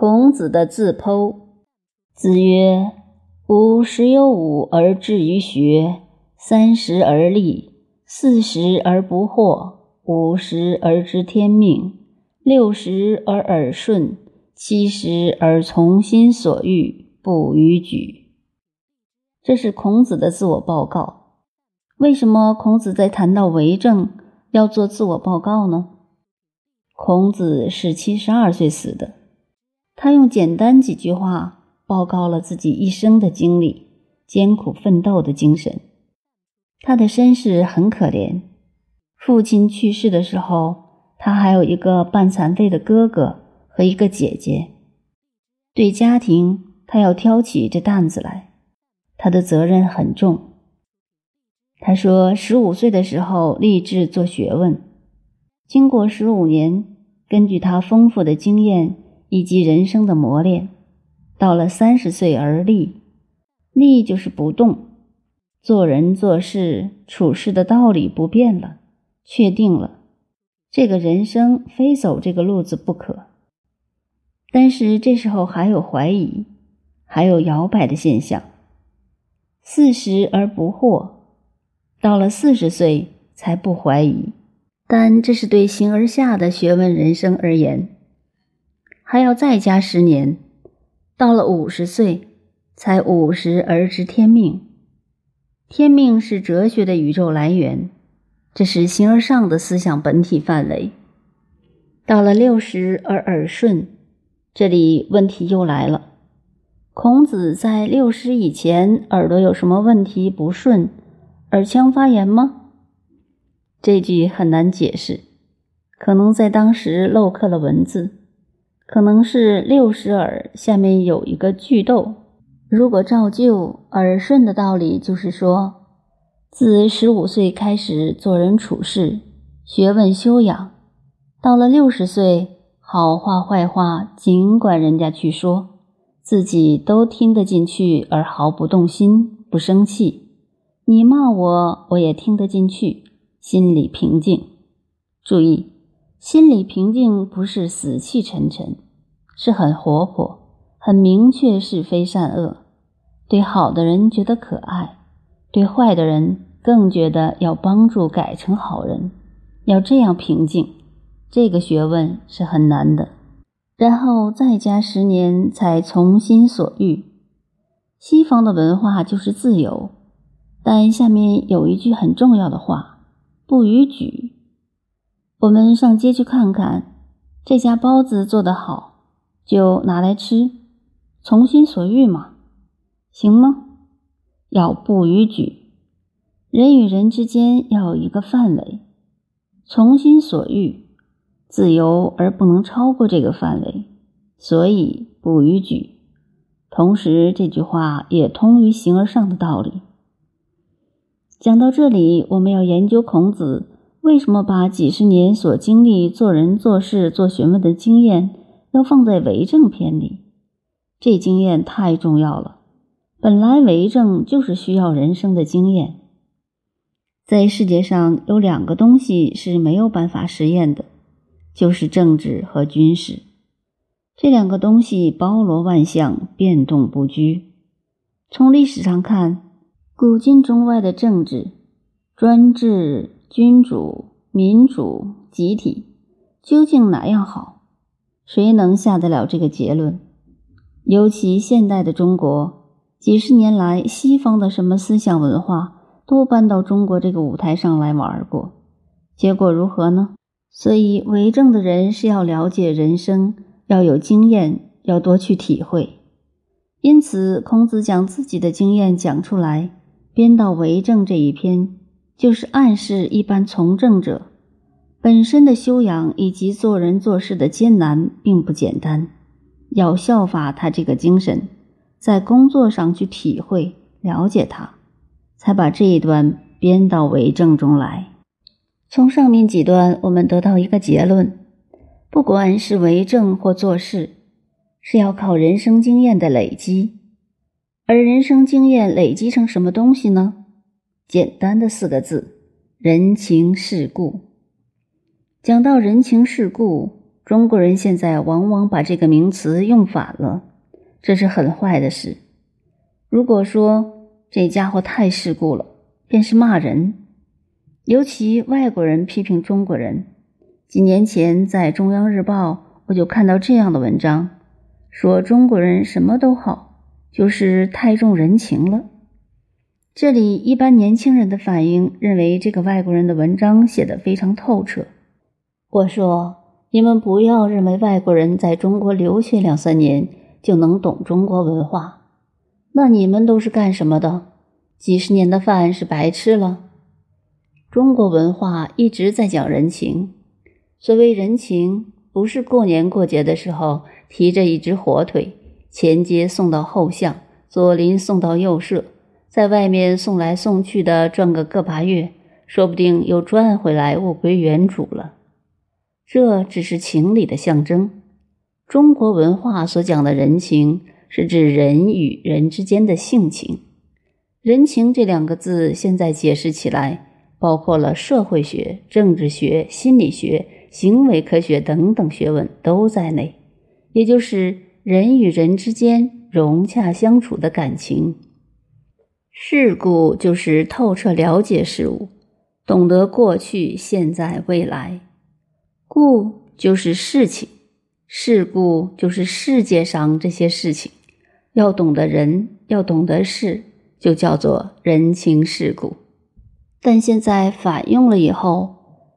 孔子的自剖。子曰：“吾十有五而志于学，三十而立，四十而不惑，五十而知天命，六十而耳顺，七十而从心所欲，不逾矩。”这是孔子的自我报告。为什么孔子在谈到为政要做自我报告呢？孔子是七十二岁死的，他用简单几句话。报告了自己一生的经历，艰苦奋斗的精神。他的身世很可怜，父亲去世的时候，他还有一个半残废的哥哥和一个姐姐。对家庭，他要挑起这担子来，他的责任很重。他说，十五岁的时候立志做学问，经过十五年，根据他丰富的经验以及人生的磨练。到了三十岁而立，立就是不动，做人做事处事的道理不变了，确定了，这个人生非走这个路子不可。但是这时候还有怀疑，还有摇摆的现象。四十而不惑，到了四十岁才不怀疑，但这是对形而下的学问人生而言，还要再加十年。到了五十岁，才五十而知天命。天命是哲学的宇宙来源，这是形而上的思想本体范围。到了六十而耳顺，这里问题又来了。孔子在六十以前耳朵有什么问题不顺，耳腔发炎吗？这句很难解释，可能在当时漏刻了文字。可能是六十耳下面有一个巨窦。如果照旧耳顺的道理，就是说，自十五岁开始做人处事、学问修养，到了六十岁，好话坏话尽管人家去说，自己都听得进去，而毫不动心、不生气。你骂我，我也听得进去，心里平静。注意。心理平静不是死气沉沉，是很活泼，很明确是非善恶。对好的人觉得可爱，对坏的人更觉得要帮助改成好人。要这样平静，这个学问是很难的。然后再加十年才从心所欲。西方的文化就是自由，但下面有一句很重要的话：不逾矩。我们上街去看看，这家包子做得好，就拿来吃，从心所欲嘛，行吗？要不逾矩，人与人之间要有一个范围，从心所欲，自由而不能超过这个范围，所以不逾矩。同时，这句话也通于形而上的道理。讲到这里，我们要研究孔子。为什么把几十年所经历做人做事做学问的经验要放在为政篇里？这经验太重要了。本来为政就是需要人生的经验。在世界上有两个东西是没有办法实验的，就是政治和军事。这两个东西包罗万象，变动不居。从历史上看，古今中外的政治专制。君主、民主、集体，究竟哪样好？谁能下得了这个结论？尤其现代的中国，几十年来，西方的什么思想文化都搬到中国这个舞台上来玩过，结果如何呢？所以，为政的人是要了解人生，要有经验，要多去体会。因此，孔子将自己的经验讲出来，编到《为政》这一篇。就是暗示一般从政者本身的修养以及做人做事的艰难并不简单，要效法他这个精神，在工作上去体会了解他，才把这一段编到为政中来。从上面几段，我们得到一个结论：不管是为政或做事，是要靠人生经验的累积，而人生经验累积成什么东西呢？简单的四个字：人情世故。讲到人情世故，中国人现在往往把这个名词用反了，这是很坏的事。如果说这家伙太世故了，便是骂人。尤其外国人批评中国人。几年前在《中央日报》，我就看到这样的文章，说中国人什么都好，就是太重人情了。这里一般年轻人的反应认为这个外国人的文章写得非常透彻。我说。你们不要认为外国人在中国留学两三年就能懂中国文化，那你们都是干什么的？几十年的饭是白吃了。中国文化一直在讲人情，所谓人情，不是过年过节的时候提着一只火腿，前街送到后巷，左邻送到右舍，在外面送来送去的转个个把月，说不定又转回来物归原主了。这只是情理的象征。中国文化所讲的人情，是指人与人之间的性情。人情这两个字，现在解释起来，包括了社会学、政治学、心理学、行为科学等等学问都在内，也就是人与人之间融洽相处的感情。世故就是透彻了解事物，懂得过去、现在、未来。故就是事情，事故就是世界上这些事情。要懂得人，要懂得事，就叫做人情世故。但现在反用了以后，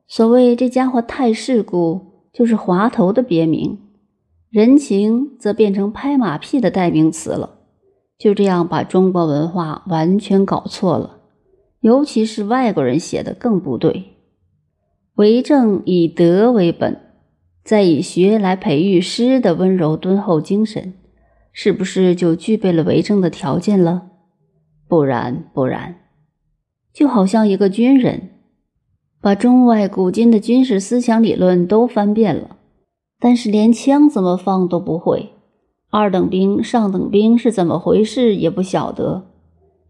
所谓这家伙太世故，就是滑头的别名；人情则变成拍马屁的代名词了。就这样把中国文化完全搞错了，尤其是外国人写的更不对。为政以德为本，再以学来培育诗的温柔敦厚精神，是不是就具备了为政的条件了？不然，不然。就好像一个军人，把中外古今的军事思想理论都翻遍了，但是连枪怎么放都不会，二等兵、上等兵是怎么回事也不晓得。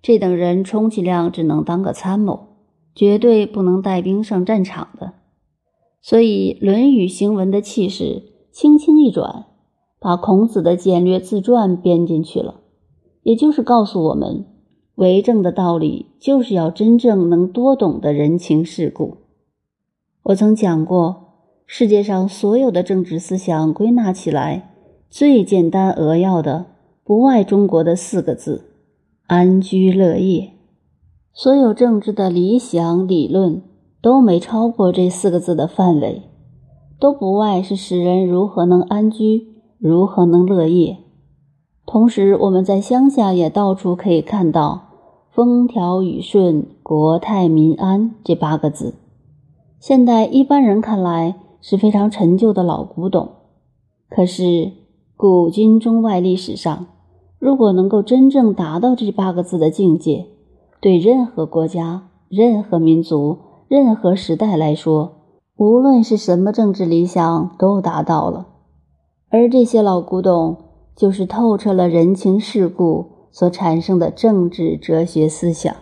这等人充其量只能当个参谋，绝对不能带兵上战场的。所以，《论语》行文的气势轻轻一转，把孔子的简略自传编进去了。也就是告诉我们，为政的道理就是要真正能多懂得人情世故。我曾讲过，世界上所有的政治思想归纳起来，最简单扼要的，不外中国的四个字：安居乐业。所有政治的理想理论。都没超过这四个字的范围，都不外是使人如何能安居，如何能乐业。同时，我们在乡下也到处可以看到“风调雨顺、国泰民安”这八个字。现代一般人看来是非常陈旧的老古董，可是古今中外历史上，如果能够真正达到这八个字的境界，对任何国家、任何民族。任何时代来说，无论是什么政治理想，都达到了。而这些老古董，就是透彻了人情世故所产生的政治哲学思想。